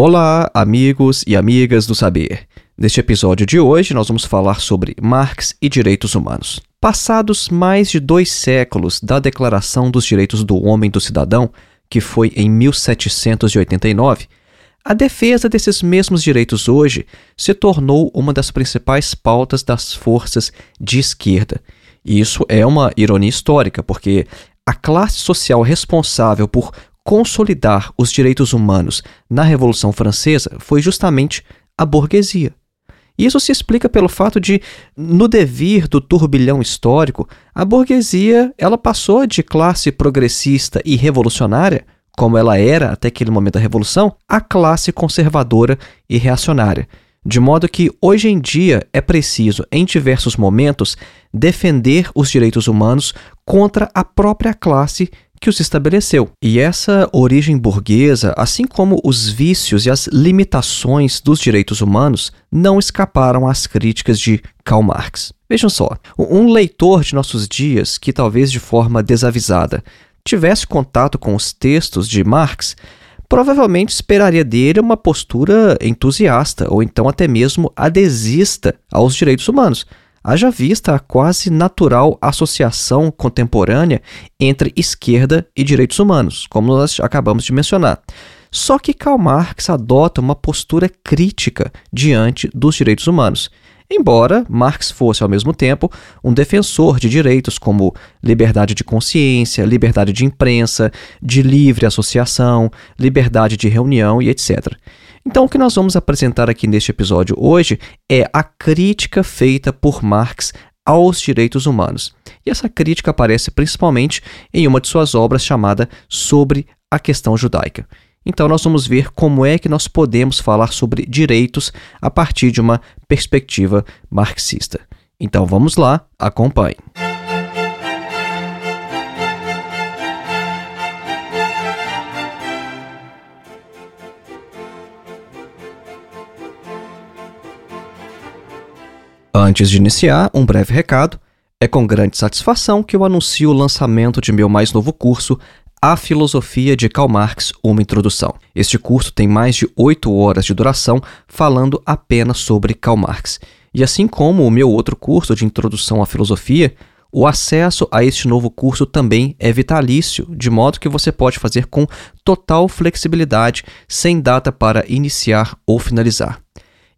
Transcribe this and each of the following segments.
Olá, amigos e amigas do saber. Neste episódio de hoje, nós vamos falar sobre Marx e direitos humanos. Passados mais de dois séculos da Declaração dos Direitos do Homem e do Cidadão, que foi em 1789, a defesa desses mesmos direitos hoje se tornou uma das principais pautas das forças de esquerda. E isso é uma ironia histórica, porque a classe social responsável por consolidar os direitos humanos na Revolução Francesa foi justamente a burguesia. Isso se explica pelo fato de, no devir do turbilhão histórico, a burguesia ela passou de classe progressista e revolucionária, como ela era até aquele momento da Revolução, a classe conservadora e reacionária. De modo que hoje em dia é preciso, em diversos momentos, defender os direitos humanos contra a própria classe que os estabeleceu. E essa origem burguesa, assim como os vícios e as limitações dos direitos humanos, não escaparam às críticas de Karl Marx. Vejam só, um leitor de nossos dias que talvez de forma desavisada tivesse contato com os textos de Marx, provavelmente esperaria dele uma postura entusiasta ou então até mesmo adesista aos direitos humanos haja vista a quase natural associação contemporânea entre esquerda e direitos humanos, como nós acabamos de mencionar. Só que Karl Marx adota uma postura crítica diante dos direitos humanos. Embora Marx fosse, ao mesmo tempo, um defensor de direitos como liberdade de consciência, liberdade de imprensa, de livre associação, liberdade de reunião e etc. Então, o que nós vamos apresentar aqui neste episódio hoje é a crítica feita por Marx aos direitos humanos. E essa crítica aparece principalmente em uma de suas obras chamada Sobre a Questão Judaica. Então, nós vamos ver como é que nós podemos falar sobre direitos a partir de uma perspectiva marxista. Então, vamos lá, acompanhe. Antes de iniciar, um breve recado. É com grande satisfação que eu anuncio o lançamento de meu mais novo curso, A Filosofia de Karl Marx, uma introdução. Este curso tem mais de oito horas de duração, falando apenas sobre Karl Marx. E assim como o meu outro curso de Introdução à Filosofia, o acesso a este novo curso também é vitalício, de modo que você pode fazer com total flexibilidade, sem data para iniciar ou finalizar.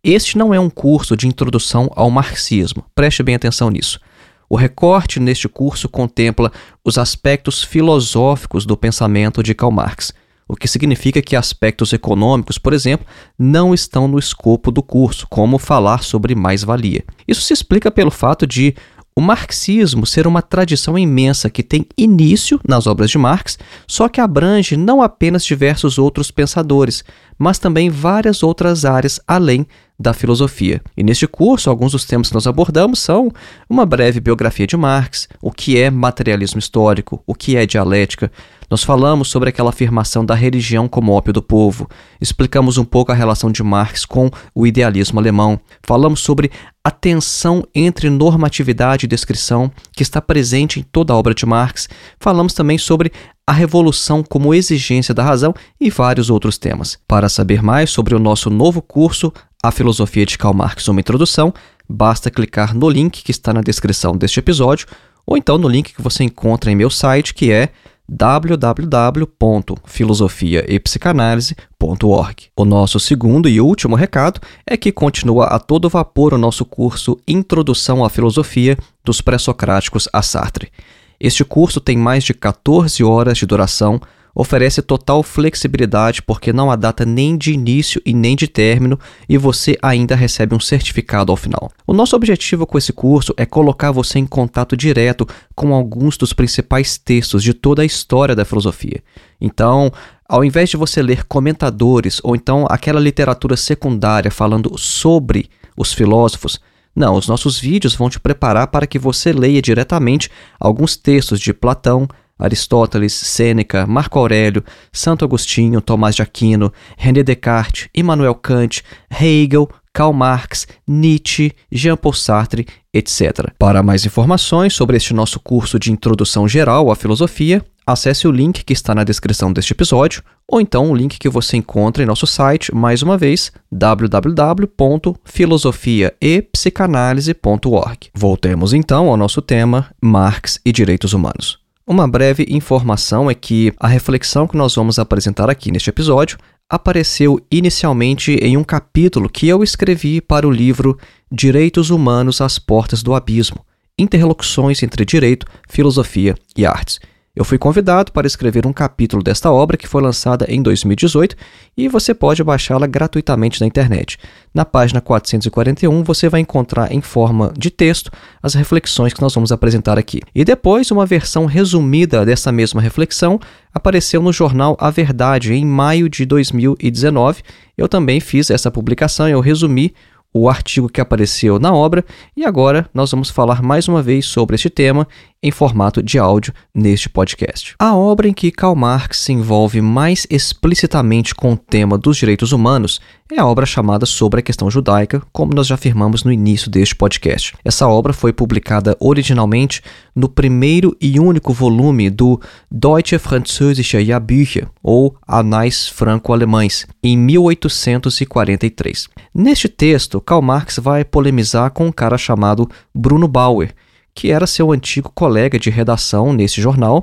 Este não é um curso de introdução ao marxismo, preste bem atenção nisso. O recorte neste curso contempla os aspectos filosóficos do pensamento de Karl Marx, o que significa que aspectos econômicos, por exemplo, não estão no escopo do curso, como falar sobre mais-valia. Isso se explica pelo fato de o marxismo ser uma tradição imensa que tem início nas obras de Marx, só que abrange não apenas diversos outros pensadores, mas também várias outras áreas além da filosofia. E neste curso, alguns dos temas que nós abordamos são uma breve biografia de Marx, o que é materialismo histórico, o que é dialética. Nós falamos sobre aquela afirmação da religião como ópio do povo, explicamos um pouco a relação de Marx com o idealismo alemão, falamos sobre a tensão entre normatividade e descrição que está presente em toda a obra de Marx, falamos também sobre a revolução como exigência da razão e vários outros temas. Para saber mais sobre o nosso novo curso, A Filosofia de Karl Marx, uma introdução, basta clicar no link que está na descrição deste episódio ou então no link que você encontra em meu site, que é www.filosofiaepsicanalise.org. O nosso segundo e último recado é que continua a todo vapor o nosso curso Introdução à Filosofia dos Pré-Socráticos a Sartre. Este curso tem mais de 14 horas de duração, oferece total flexibilidade porque não há data nem de início e nem de término e você ainda recebe um certificado ao final. O nosso objetivo com esse curso é colocar você em contato direto com alguns dos principais textos de toda a história da filosofia. Então, ao invés de você ler comentadores ou então aquela literatura secundária falando sobre os filósofos, não, os nossos vídeos vão te preparar para que você leia diretamente alguns textos de Platão, Aristóteles, Sêneca, Marco Aurélio, Santo Agostinho, Tomás de Aquino, René Descartes, Immanuel Kant, Hegel, Karl Marx, Nietzsche, Jean-Paul Sartre, etc. Para mais informações sobre este nosso curso de introdução geral à filosofia, acesse o link que está na descrição deste episódio, ou então o link que você encontra em nosso site, mais uma vez, www.filosofiaepsicanalise.org. Voltemos então ao nosso tema, Marx e Direitos Humanos. Uma breve informação é que a reflexão que nós vamos apresentar aqui neste episódio apareceu inicialmente em um capítulo que eu escrevi para o livro Direitos Humanos às Portas do Abismo Interlocuções entre Direito, Filosofia e Artes. Eu fui convidado para escrever um capítulo desta obra que foi lançada em 2018 e você pode baixá-la gratuitamente na internet. Na página 441 você vai encontrar em forma de texto as reflexões que nós vamos apresentar aqui. E depois, uma versão resumida dessa mesma reflexão apareceu no jornal A Verdade em maio de 2019. Eu também fiz essa publicação, eu resumi o artigo que apareceu na obra e agora nós vamos falar mais uma vez sobre este tema em formato de áudio neste podcast. A obra em que Karl Marx se envolve mais explicitamente com o tema dos direitos humanos é a obra chamada Sobre a Questão Judaica, como nós já afirmamos no início deste podcast. Essa obra foi publicada originalmente no primeiro e único volume do Deutsche Französische Jahrbücher, ou Anais Franco-Alemães, em 1843. Neste texto, Karl Marx vai polemizar com um cara chamado Bruno Bauer, que era seu antigo colega de redação nesse jornal,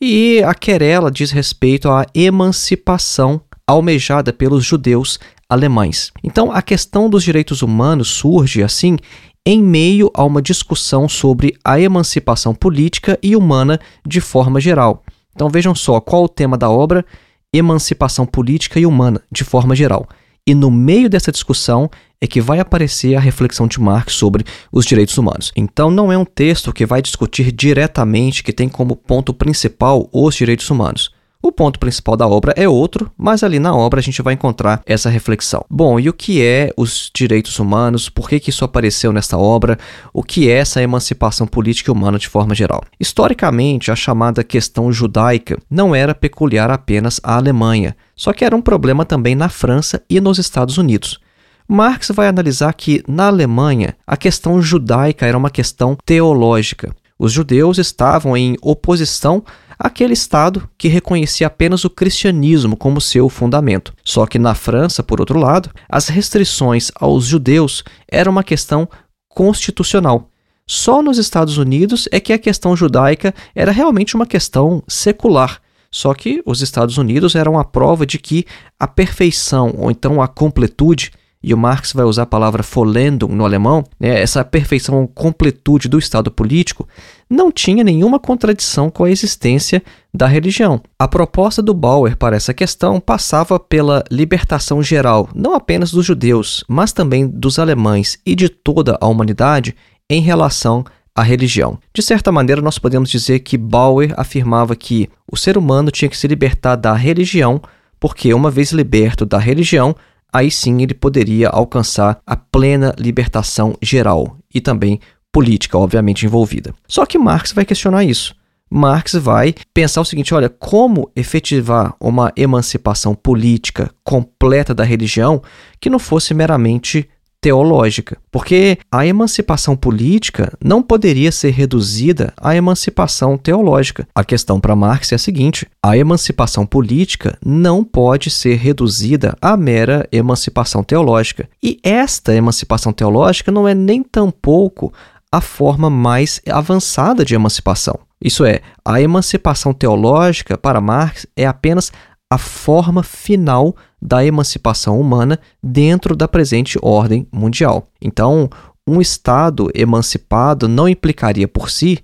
e a querela diz respeito à emancipação almejada pelos judeus alemães. Então, a questão dos direitos humanos surge assim em meio a uma discussão sobre a emancipação política e humana de forma geral. Então, vejam só qual o tema da obra: emancipação política e humana de forma geral. E no meio dessa discussão é que vai aparecer a reflexão de Marx sobre os direitos humanos. Então não é um texto que vai discutir diretamente que tem como ponto principal os direitos humanos. O ponto principal da obra é outro, mas ali na obra a gente vai encontrar essa reflexão. Bom, e o que é os direitos humanos? Por que, que isso apareceu nesta obra? O que é essa emancipação política e humana de forma geral? Historicamente, a chamada questão judaica não era peculiar apenas à Alemanha, só que era um problema também na França e nos Estados Unidos. Marx vai analisar que, na Alemanha, a questão judaica era uma questão teológica. Os judeus estavam em oposição aquele Estado que reconhecia apenas o cristianismo como seu fundamento. Só que na França, por outro lado, as restrições aos judeus eram uma questão constitucional. Só nos Estados Unidos é que a questão judaica era realmente uma questão secular. Só que os Estados Unidos eram a prova de que a perfeição, ou então a completude, e o Marx vai usar a palavra Vollendung no alemão, né, essa perfeição, completude do Estado político, não tinha nenhuma contradição com a existência da religião. A proposta do Bauer para essa questão passava pela libertação geral, não apenas dos judeus, mas também dos alemães e de toda a humanidade em relação à religião. De certa maneira, nós podemos dizer que Bauer afirmava que o ser humano tinha que se libertar da religião, porque uma vez liberto da religião, aí sim ele poderia alcançar a plena libertação geral e também política, obviamente, envolvida. Só que Marx vai questionar isso. Marx vai pensar o seguinte: olha, como efetivar uma emancipação política completa da religião que não fosse meramente teológica, porque a emancipação política não poderia ser reduzida à emancipação teológica. A questão para Marx é a seguinte: a emancipação política não pode ser reduzida à mera emancipação teológica. E esta emancipação teológica não é nem tampouco a forma mais avançada de emancipação. Isso é, a emancipação teológica para Marx é apenas a forma final da emancipação humana dentro da presente ordem mundial. Então, um Estado emancipado não implicaria por si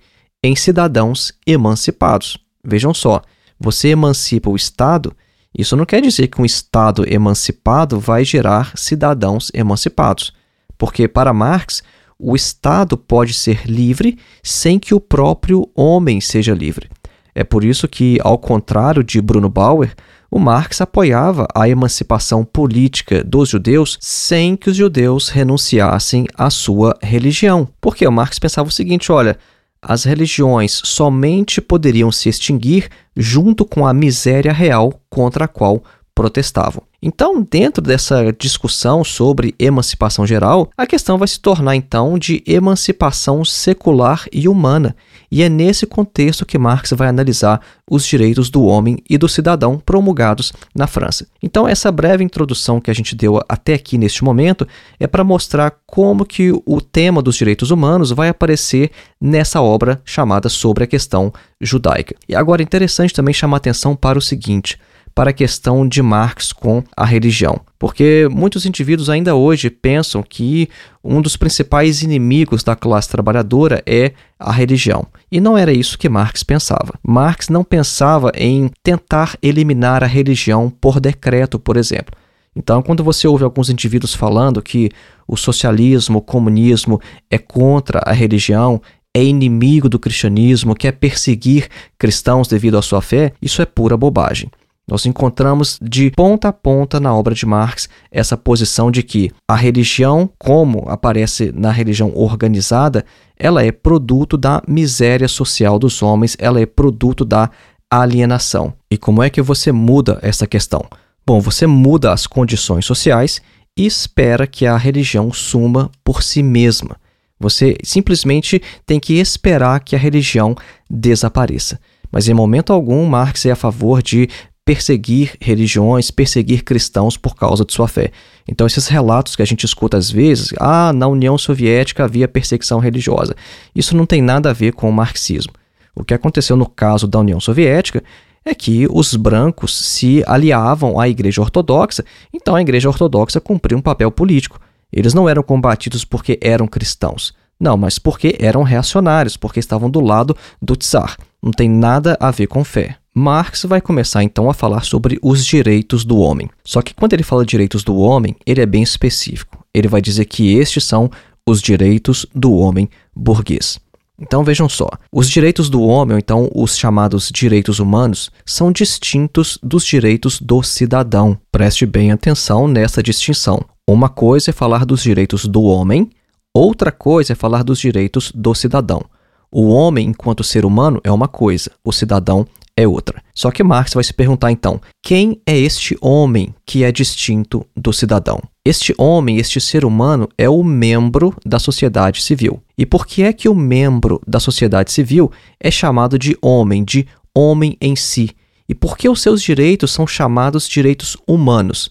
em cidadãos emancipados. Vejam só, você emancipa o Estado, isso não quer dizer que um Estado emancipado vai gerar cidadãos emancipados, porque para Marx, o Estado pode ser livre sem que o próprio homem seja livre. É por isso que, ao contrário de Bruno Bauer, o Marx apoiava a emancipação política dos judeus sem que os judeus renunciassem à sua religião. Porque o Marx pensava o seguinte: olha, as religiões somente poderiam se extinguir junto com a miséria real contra a qual protestavam. Então, dentro dessa discussão sobre emancipação geral, a questão vai se tornar então de emancipação secular e humana. E é nesse contexto que Marx vai analisar os direitos do homem e do cidadão promulgados na França. Então, essa breve introdução que a gente deu até aqui neste momento é para mostrar como que o tema dos direitos humanos vai aparecer nessa obra chamada Sobre a Questão Judaica. E agora é interessante também chamar atenção para o seguinte: para a questão de Marx com a religião. Porque muitos indivíduos ainda hoje pensam que um dos principais inimigos da classe trabalhadora é a religião. E não era isso que Marx pensava. Marx não pensava em tentar eliminar a religião por decreto, por exemplo. Então, quando você ouve alguns indivíduos falando que o socialismo, o comunismo é contra a religião, é inimigo do cristianismo, quer perseguir cristãos devido à sua fé, isso é pura bobagem. Nós encontramos de ponta a ponta na obra de Marx essa posição de que a religião, como aparece na religião organizada, ela é produto da miséria social dos homens, ela é produto da alienação. E como é que você muda essa questão? Bom, você muda as condições sociais e espera que a religião suma por si mesma. Você simplesmente tem que esperar que a religião desapareça. Mas em momento algum Marx é a favor de perseguir religiões, perseguir cristãos por causa de sua fé. Então, esses relatos que a gente escuta às vezes, ah, na União Soviética havia perseguição religiosa, isso não tem nada a ver com o marxismo. O que aconteceu no caso da União Soviética é que os brancos se aliavam à Igreja Ortodoxa, então a Igreja Ortodoxa cumpriu um papel político. Eles não eram combatidos porque eram cristãos, não, mas porque eram reacionários, porque estavam do lado do czar. Não tem nada a ver com fé. Marx vai começar então a falar sobre os direitos do homem. Só que quando ele fala direitos do homem, ele é bem específico. Ele vai dizer que estes são os direitos do homem burguês. Então vejam só, os direitos do homem, ou então os chamados direitos humanos, são distintos dos direitos do cidadão. Preste bem atenção nessa distinção. Uma coisa é falar dos direitos do homem, outra coisa é falar dos direitos do cidadão. O homem, enquanto ser humano, é uma coisa, o cidadão é outra. Só que Marx vai se perguntar então: quem é este homem que é distinto do cidadão? Este homem, este ser humano, é o membro da sociedade civil. E por que é que o membro da sociedade civil é chamado de homem, de homem em si? E por que os seus direitos são chamados direitos humanos?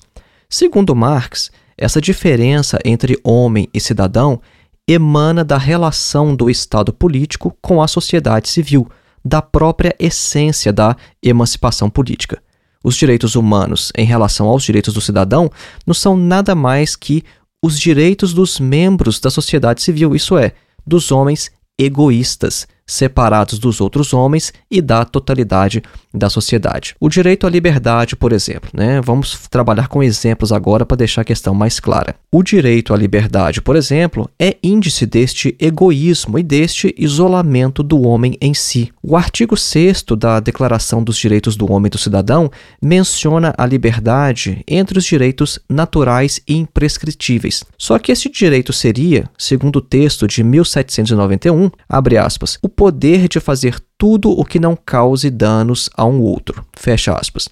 Segundo Marx, essa diferença entre homem e cidadão emana da relação do Estado político com a sociedade civil da própria essência da emancipação política. Os direitos humanos em relação aos direitos do cidadão não são nada mais que os direitos dos membros da sociedade civil, isso é, dos homens egoístas, separados dos outros homens e da totalidade da sociedade. O direito à liberdade, por exemplo, né? Vamos trabalhar com exemplos agora para deixar a questão mais clara. O direito à liberdade, por exemplo, é índice deste egoísmo e deste isolamento do homem em si. O artigo 6 da Declaração dos Direitos do Homem e do Cidadão menciona a liberdade entre os direitos naturais e imprescritíveis. Só que esse direito seria, segundo o texto de 1791, abre aspas, o poder de fazer tudo o que não cause danos a um outro. Fecha aspas.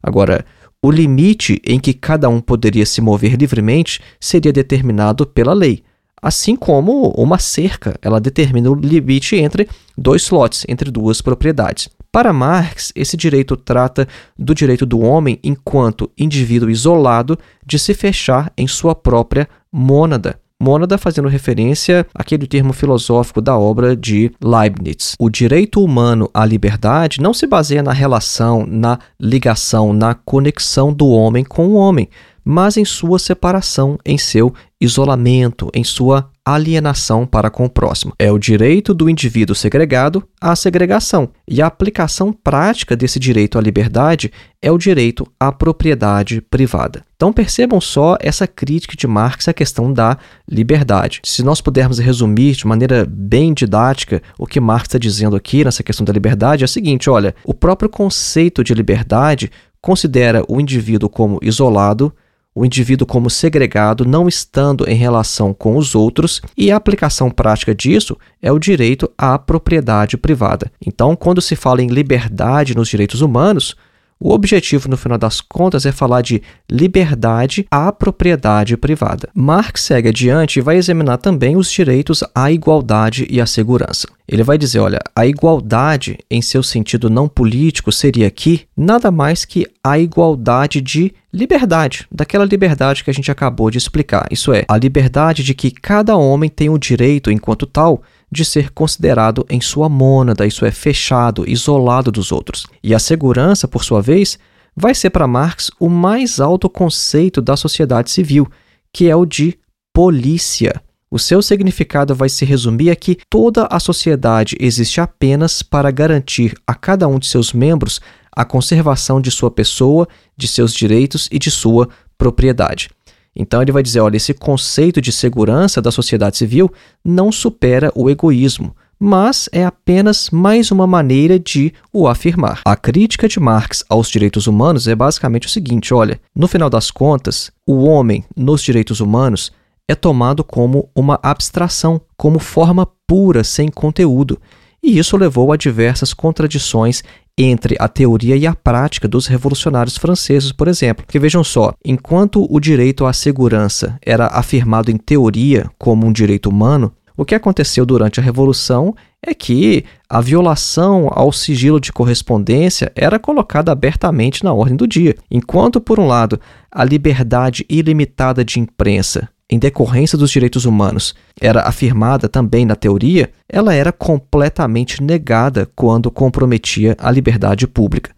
Agora, o limite em que cada um poderia se mover livremente seria determinado pela lei, assim como uma cerca, ela determina o limite entre dois lotes, entre duas propriedades. Para Marx, esse direito trata do direito do homem enquanto indivíduo isolado de se fechar em sua própria mônada. Mônada fazendo referência àquele termo filosófico da obra de Leibniz. O direito humano à liberdade não se baseia na relação, na ligação, na conexão do homem com o homem, mas em sua separação, em seu isolamento, em sua alienação para com o próximo. É o direito do indivíduo segregado à segregação, e a aplicação prática desse direito à liberdade é o direito à propriedade privada. Então percebam só essa crítica de Marx à questão da liberdade. Se nós pudermos resumir de maneira bem didática o que Marx está dizendo aqui nessa questão da liberdade, é o seguinte: olha, o próprio conceito de liberdade considera o indivíduo como isolado, o indivíduo como segregado, não estando em relação com os outros, e a aplicação prática disso é o direito à propriedade privada. Então, quando se fala em liberdade nos direitos humanos, O objetivo, no final das contas, é falar de liberdade à propriedade privada. Marx segue adiante e vai examinar também os direitos à igualdade e à segurança. Ele vai dizer: olha, a igualdade, em seu sentido não político, seria aqui nada mais que a igualdade de liberdade, daquela liberdade que a gente acabou de explicar. Isso é, a liberdade de que cada homem tem o direito, enquanto tal, de ser considerado em sua mônada, isso é, fechado, isolado dos outros. E a segurança, por sua vez, vai ser para Marx o mais alto conceito da sociedade civil, que é o de polícia. O seu significado vai se resumir a que toda a sociedade existe apenas para garantir a cada um de seus membros a conservação de sua pessoa, de seus direitos e de sua propriedade. Então ele vai dizer: olha, esse conceito de segurança da sociedade civil não supera o egoísmo, mas é apenas mais uma maneira de o afirmar. A crítica de Marx aos direitos humanos é basicamente o seguinte: olha, no final das contas, o homem nos direitos humanos é tomado como uma abstração, como forma pura, sem conteúdo. E isso levou a diversas contradições entre a teoria e a prática dos revolucionários franceses, por exemplo. Porque vejam só, enquanto o direito à segurança era afirmado em teoria como um direito humano, o que aconteceu durante a Revolução é que a violação ao sigilo de correspondência era colocada abertamente na ordem do dia. Enquanto, por um lado, a liberdade ilimitada de imprensa em decorrência dos direitos humanos era afirmada também na teoria, ela era completamente negada quando comprometia a liberdade pública.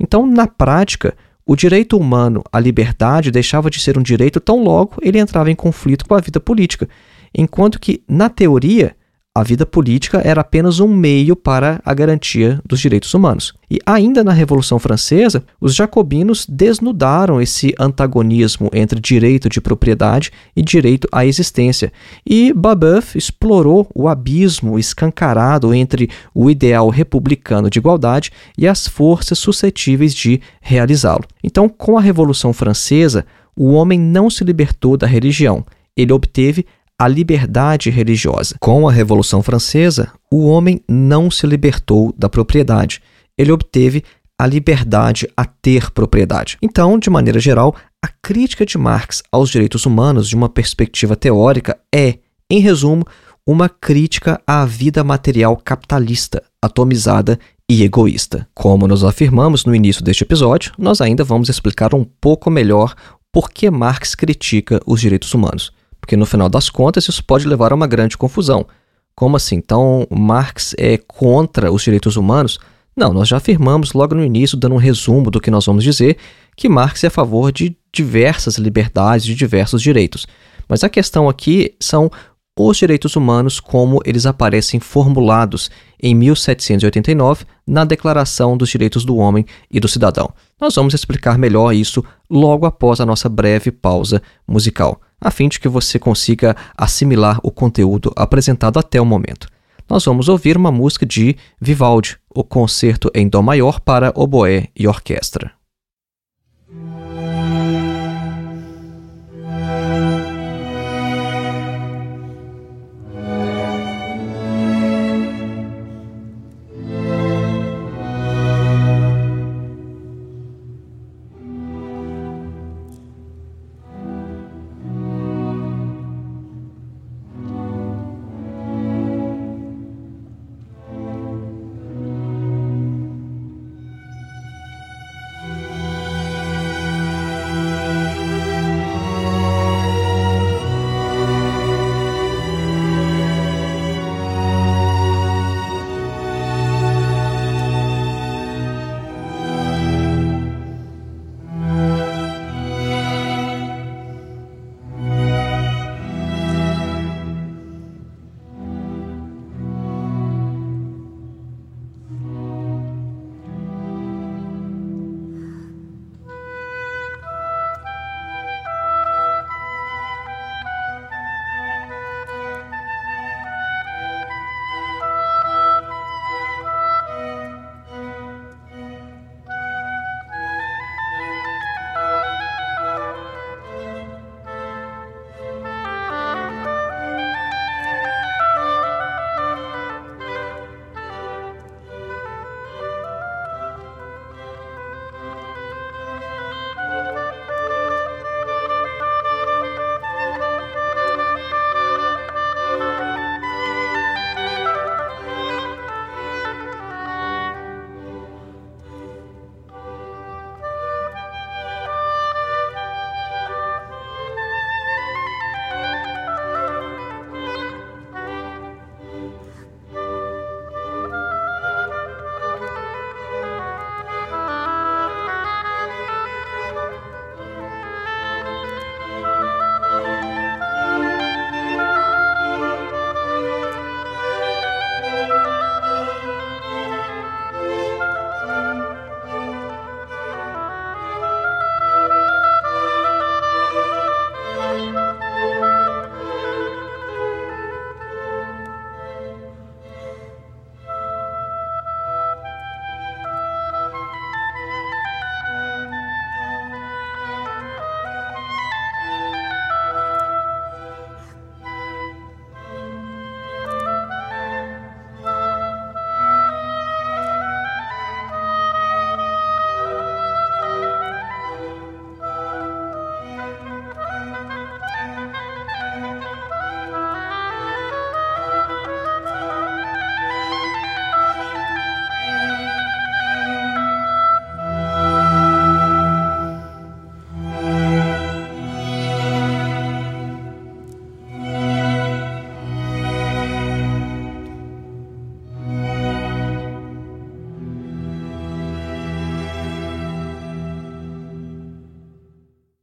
Então, na prática, o direito humano à liberdade deixava de ser um direito tão logo ele entrava em conflito com a vida política, enquanto que, na teoria, a vida política era apenas um meio para a garantia dos direitos humanos. E ainda na Revolução Francesa, os jacobinos desnudaram esse antagonismo entre direito de propriedade e direito à existência. E Babeuf explorou o abismo escancarado entre o ideal republicano de igualdade e as forças suscetíveis de realizá-lo. Então, com a Revolução Francesa, o homem não se libertou da religião. Ele obteve a liberdade religiosa. Com a Revolução Francesa, o homem não se libertou da propriedade. Ele obteve a liberdade a ter propriedade. Então, de maneira geral, a crítica de Marx aos direitos humanos de uma perspectiva teórica é, em resumo, uma crítica à vida material capitalista, atomizada e egoísta. Como nós afirmamos no início deste episódio, nós ainda vamos explicar um pouco melhor por que Marx critica os direitos humanos porque no final das contas isso pode levar a uma grande confusão. Como assim? Então Marx é contra os direitos humanos? Não, nós já afirmamos logo no início, dando um resumo do que nós vamos dizer, que Marx é a favor de diversas liberdades, de diversos direitos. Mas a questão aqui são os direitos humanos como eles aparecem formulados em 1789 na Declaração dos Direitos do Homem e do Cidadão. Nós vamos explicar melhor isso logo após a nossa breve pausa musical, a fim de que você consiga assimilar o conteúdo apresentado até o momento. Nós vamos ouvir uma música de Vivaldi, o Concerto em Dó Maior para Oboé e Orquestra.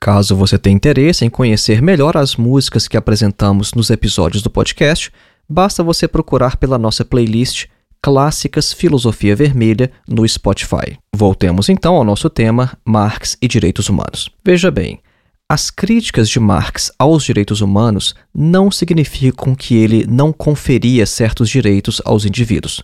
Caso você tenha interesse em conhecer melhor as músicas que apresentamos nos episódios do podcast, basta você procurar pela nossa playlist Clássicas Filosofia Vermelha no Spotify. Voltemos então ao nosso tema Marx e Direitos Humanos. Veja bem, as críticas de Marx aos direitos humanos não significam que ele não conferia certos direitos aos indivíduos.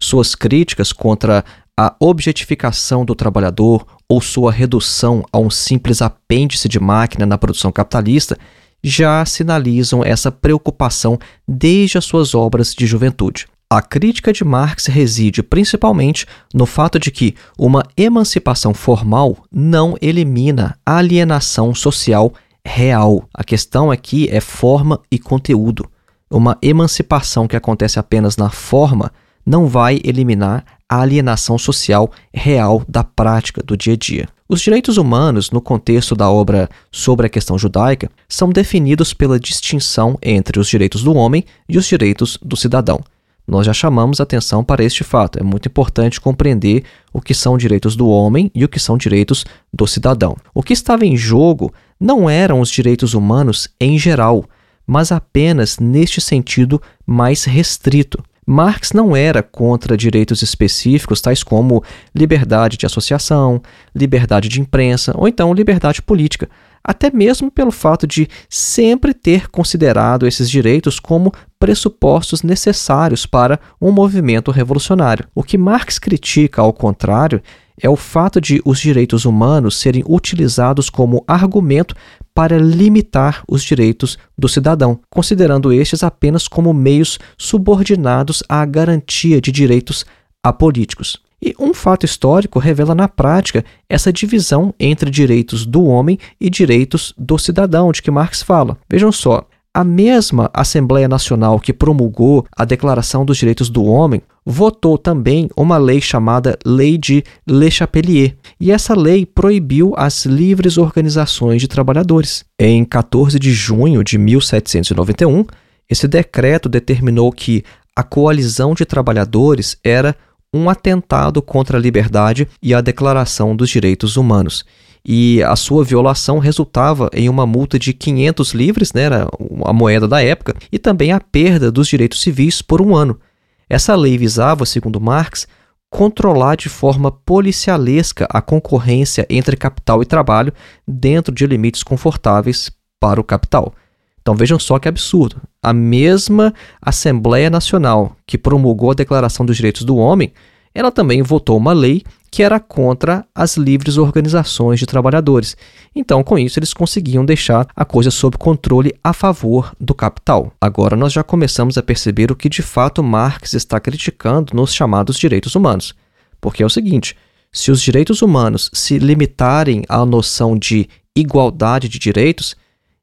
Suas críticas contra a objetificação do trabalhador ou sua redução a um simples apêndice de máquina na produção capitalista já sinalizam essa preocupação desde as suas obras de juventude. A crítica de Marx reside principalmente no fato de que uma emancipação formal não elimina a alienação social real. A questão aqui é forma e conteúdo. Uma emancipação que acontece apenas na forma não vai eliminar a alienação social real da prática do dia a dia. Os direitos humanos, no contexto da obra sobre a questão judaica, são definidos pela distinção entre os direitos do homem e os direitos do cidadão. Nós já chamamos atenção para este fato. É muito importante compreender o que são direitos do homem e o que são direitos do cidadão. O que estava em jogo não eram os direitos humanos em geral, mas apenas neste sentido mais restrito. Marx não era contra direitos específicos, tais como liberdade de associação, liberdade de imprensa ou então liberdade política, até mesmo pelo fato de sempre ter considerado esses direitos como pressupostos necessários para um movimento revolucionário. O que Marx critica, ao contrário, é o fato de os direitos humanos serem utilizados como argumento para limitar os direitos do cidadão, considerando estes apenas como meios subordinados à garantia de direitos apolíticos. E um fato histórico revela na prática essa divisão entre direitos do homem e direitos do cidadão, de que Marx fala. Vejam só, a mesma Assembleia Nacional que promulgou a Declaração dos Direitos do Homem votou também uma lei chamada Lei de Le Chapelier, e essa lei proibiu as livres organizações de trabalhadores. Em 14 de junho de 1791, esse decreto determinou que a coalizão de trabalhadores era um atentado contra a liberdade e a Declaração dos Direitos Humanos e a sua violação resultava em uma multa de 500 livres, né, era a moeda da época, e também a perda dos direitos civis por um ano. Essa lei visava, segundo Marx, controlar de forma policialesca a concorrência entre capital e trabalho dentro de limites confortáveis para o capital. Então vejam só que absurdo. A mesma Assembleia Nacional que promulgou a Declaração dos Direitos do Homem, ela também votou uma lei que era contra as livres organizações de trabalhadores. Então, com isso, eles conseguiam deixar a coisa sob controle a favor do capital. Agora nós já começamos a perceber o que de fato Marx está criticando nos chamados direitos humanos. Porque é o seguinte: se os direitos humanos se limitarem à noção de igualdade de direitos,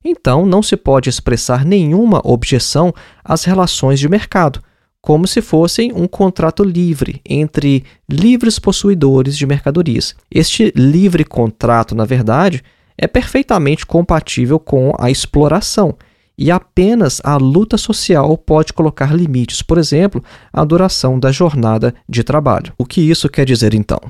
então não se pode expressar nenhuma objeção às relações de mercado como se fossem um contrato livre entre livres possuidores de mercadorias. Este livre contrato, na verdade, é perfeitamente compatível com a exploração. E apenas a luta social pode colocar limites, por exemplo, à duração da jornada de trabalho. O que isso quer dizer então?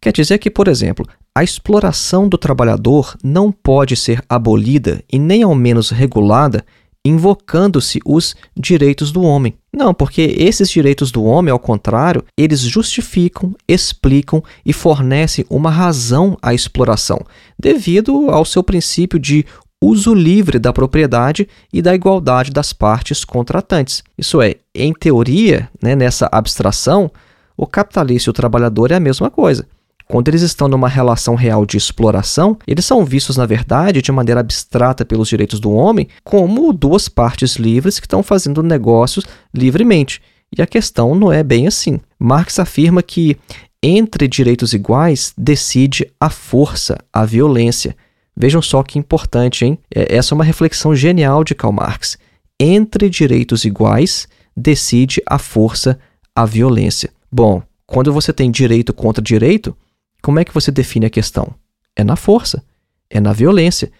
Quer dizer que, por exemplo, a exploração do trabalhador não pode ser abolida e nem ao menos regulada invocando-se os direitos do homem. Não, porque esses direitos do homem, ao contrário, eles justificam, explicam e fornecem uma razão à exploração, devido ao seu princípio de uso livre da propriedade e da igualdade das partes contratantes. Isso é, em teoria, né, nessa abstração, o capitalista e o trabalhador é a mesma coisa. Quando eles estão numa relação real de exploração, eles são vistos, na verdade, de maneira abstrata pelos direitos do homem, como duas partes livres que estão fazendo negócios livremente. E a questão não é bem assim. Marx afirma que entre direitos iguais decide a força, a violência. Vejam só que importante, hein? É, essa é uma reflexão genial de Karl Marx. Entre direitos iguais decide a força, a violência. Bom, quando você tem direito contra direito, como é que você define a questão? É na força, é na violência.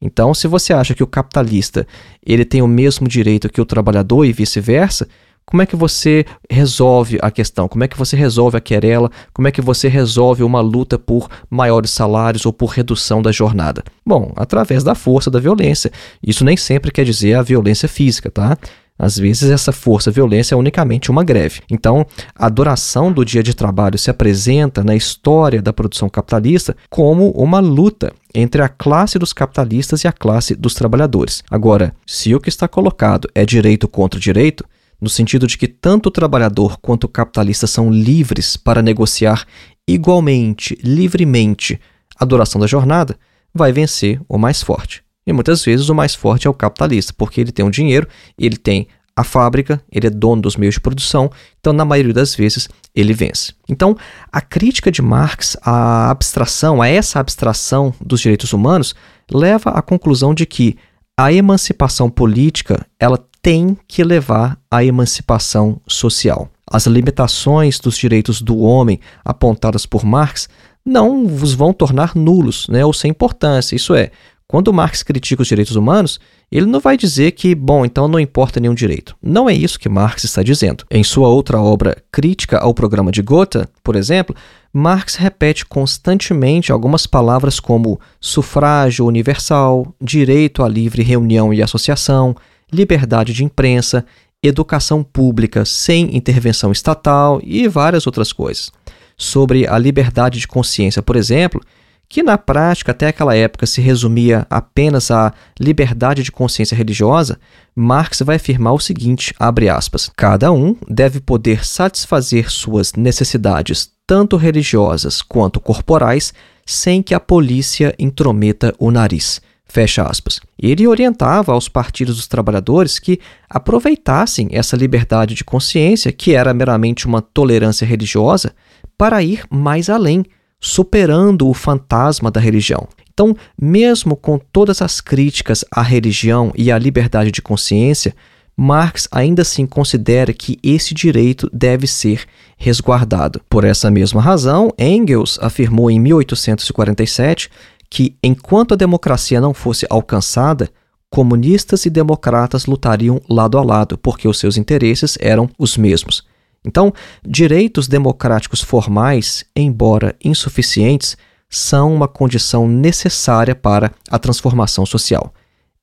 Então, se você acha que o capitalista ele tem o mesmo direito que o trabalhador e vice-versa, como é que você resolve a questão? Como é que você resolve a querela? Como é que você resolve uma luta por maiores salários ou por redução da jornada? Bom, através da força da violência. Isso nem sempre quer dizer a violência física, tá? Às vezes, essa força violência é unicamente uma greve. Então, a duração do dia de trabalho se apresenta na história da produção capitalista como uma luta entre a classe dos capitalistas e a classe dos trabalhadores. Agora, se o que está colocado é direito contra direito, no sentido de que tanto o trabalhador quanto o capitalista são livres para negociar igualmente, livremente, a duração da jornada, vai vencer o mais forte. E muitas vezes o mais forte é o capitalista, porque ele tem o dinheiro, ele tem a fábrica, ele é dono dos meios de produção, então na maioria das vezes ele vence. Então, a crítica de Marx à abstração, a essa abstração dos direitos humanos, leva à conclusão de que a emancipação política, ela tem que levar à emancipação social. As limitações dos direitos do homem apontadas por Marx não os vão tornar nulos, né, ou sem importância. Isso é, quando Marx critica os direitos humanos, ele não vai dizer que, bom, então não importa nenhum direito. Não é isso que Marx está dizendo. Em sua outra obra, Crítica ao Programa de Gotha, por exemplo, Marx repete constantemente algumas palavras como sufrágio universal, direito à livre reunião e associação, liberdade de imprensa, educação pública sem intervenção estatal e várias outras coisas. Sobre a liberdade de consciência, por exemplo, que na prática até aquela época se resumia apenas à liberdade de consciência religiosa, Marx vai afirmar o seguinte, aspas: Cada um deve poder satisfazer suas necessidades tanto religiosas quanto corporais sem que a polícia intrometa o nariz. Fecha aspas. Ele orientava aos partidos dos trabalhadores que aproveitassem essa liberdade de consciência, que era meramente uma tolerância religiosa, para ir mais além, superando o fantasma da religião. Então, mesmo com todas as críticas à religião e à liberdade de consciência, Marx ainda assim considera que esse direito deve ser resguardado. Por essa mesma razão, Engels afirmou em 1847 que, enquanto a democracia não fosse alcançada, comunistas e democratas lutariam lado a lado, porque os seus interesses eram os mesmos. Então, direitos democráticos formais, embora insuficientes, são uma condição necessária para a transformação social.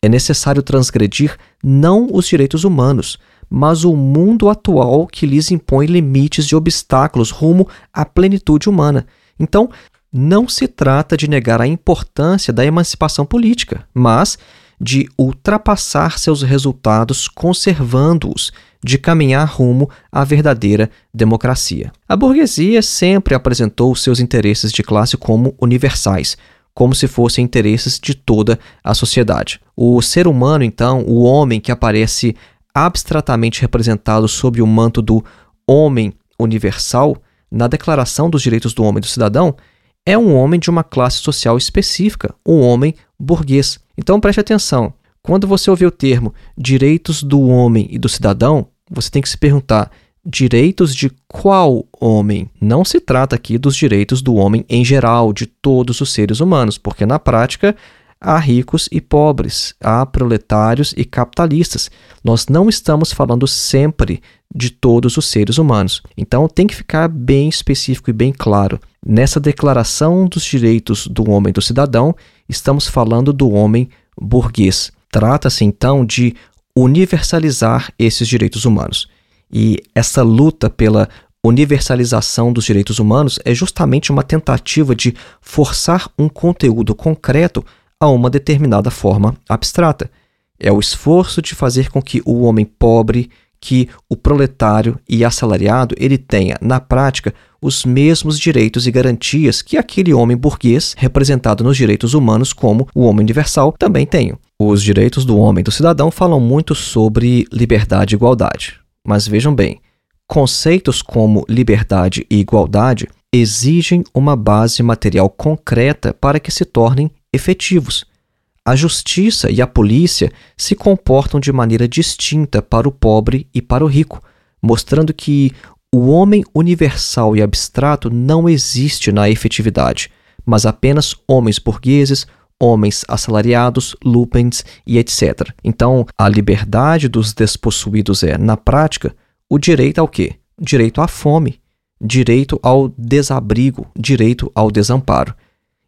É necessário transgredir não os direitos humanos, mas o mundo atual que lhes impõe limites e obstáculos rumo à plenitude humana. Então, não se trata de negar a importância da emancipação política, mas de ultrapassar seus resultados conservando-os de caminhar rumo à verdadeira democracia. A burguesia sempre apresentou seus interesses de classe como universais, como se fossem interesses de toda a sociedade. O ser humano, então, o homem que aparece abstratamente representado sob o manto do homem universal, na Declaração dos Direitos do Homem e do Cidadão, é um homem de uma classe social específica, um homem burguês. Então preste atenção. Quando você ouvir o termo direitos do homem e do cidadão, você tem que se perguntar: direitos de qual homem? Não se trata aqui dos direitos do homem em geral, de todos os seres humanos, porque na prática há ricos e pobres, há proletários e capitalistas. Nós não estamos falando sempre de todos os seres humanos. Então tem que ficar bem específico e bem claro. Nessa declaração dos direitos do homem e do cidadão, estamos falando do homem burguês. Trata-se então de universalizar esses direitos humanos. E essa luta pela universalização dos direitos humanos é justamente uma tentativa de forçar um conteúdo concreto a uma determinada forma abstrata. É o esforço de fazer com que o homem pobre, que o proletário e assalariado ele tenha, na prática, os mesmos direitos e garantias que aquele homem burguês, representado nos direitos humanos como o homem universal, também tem. Os direitos do homem e do cidadão falam muito sobre liberdade e igualdade. Mas vejam bem, conceitos como liberdade e igualdade exigem uma base material concreta para que se tornem efetivos. A justiça e a polícia se comportam de maneira distinta para o pobre e para o rico, mostrando que o homem universal e abstrato não existe na efetividade, mas apenas homens burgueses, homens assalariados, lupens e etc. Então, a liberdade dos despossuídos é, na prática, o direito ao quê? Direito à fome, direito ao desabrigo, direito ao desamparo.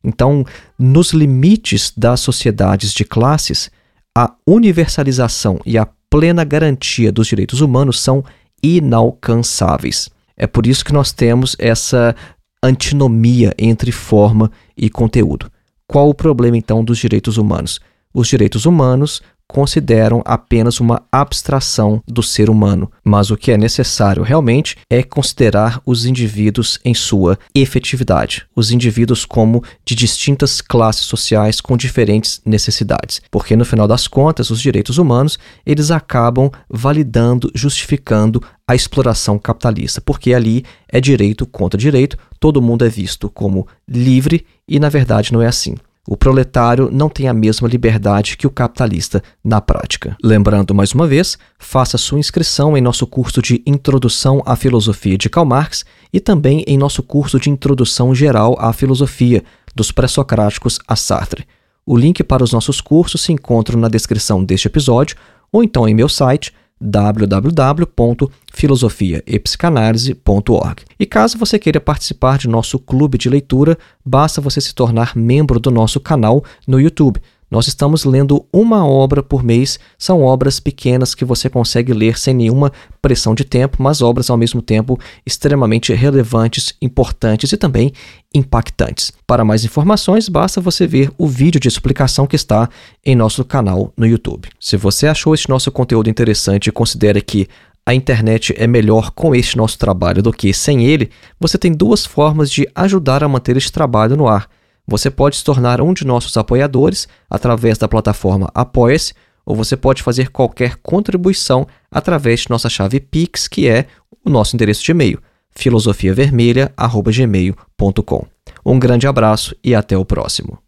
Então, nos limites das sociedades de classes, a universalização e a plena garantia dos direitos humanos são inalcançáveis. É por isso que nós temos essa antinomia entre forma e conteúdo. Qual o problema então dos direitos humanos? Os direitos humanos consideram apenas uma abstração do ser humano, mas o que é necessário realmente é considerar os indivíduos em sua efetividade, os indivíduos como de distintas classes sociais com diferentes necessidades, porque no final das contas os direitos humanos eles acabam validando, justificando a exploração capitalista, porque ali é direito contra direito, todo mundo é visto como livre e na verdade não é assim. O proletário não tem a mesma liberdade que o capitalista na prática. Lembrando mais uma vez, faça sua inscrição em nosso curso de Introdução à Filosofia de Karl Marx e também em nosso curso de Introdução Geral à Filosofia, dos pré-socráticos a Sartre. O link para os nossos cursos se encontra na descrição deste episódio ou então em meu site www.filosofiaepsicanalise.org. E caso você queira participar de nosso clube de leitura, basta você se tornar membro do nosso canal no YouTube. Nós estamos lendo uma obra por mês, são obras pequenas que você consegue ler sem nenhuma pressão de tempo, mas obras ao mesmo tempo extremamente relevantes, importantes e também impactantes. Para mais informações, basta você ver o vídeo de explicação que está em nosso canal no YouTube. Se você achou este nosso conteúdo interessante e considera que a internet é melhor com este nosso trabalho do que sem ele, você tem duas formas de ajudar a manter este trabalho no ar. Você pode se tornar um de nossos apoiadores através da plataforma Apoia-se, ou você pode fazer qualquer contribuição através de nossa chave Pix, que é o nosso endereço de e-mail, filosofiavermelha.gmail.com. Um grande abraço e até o próximo.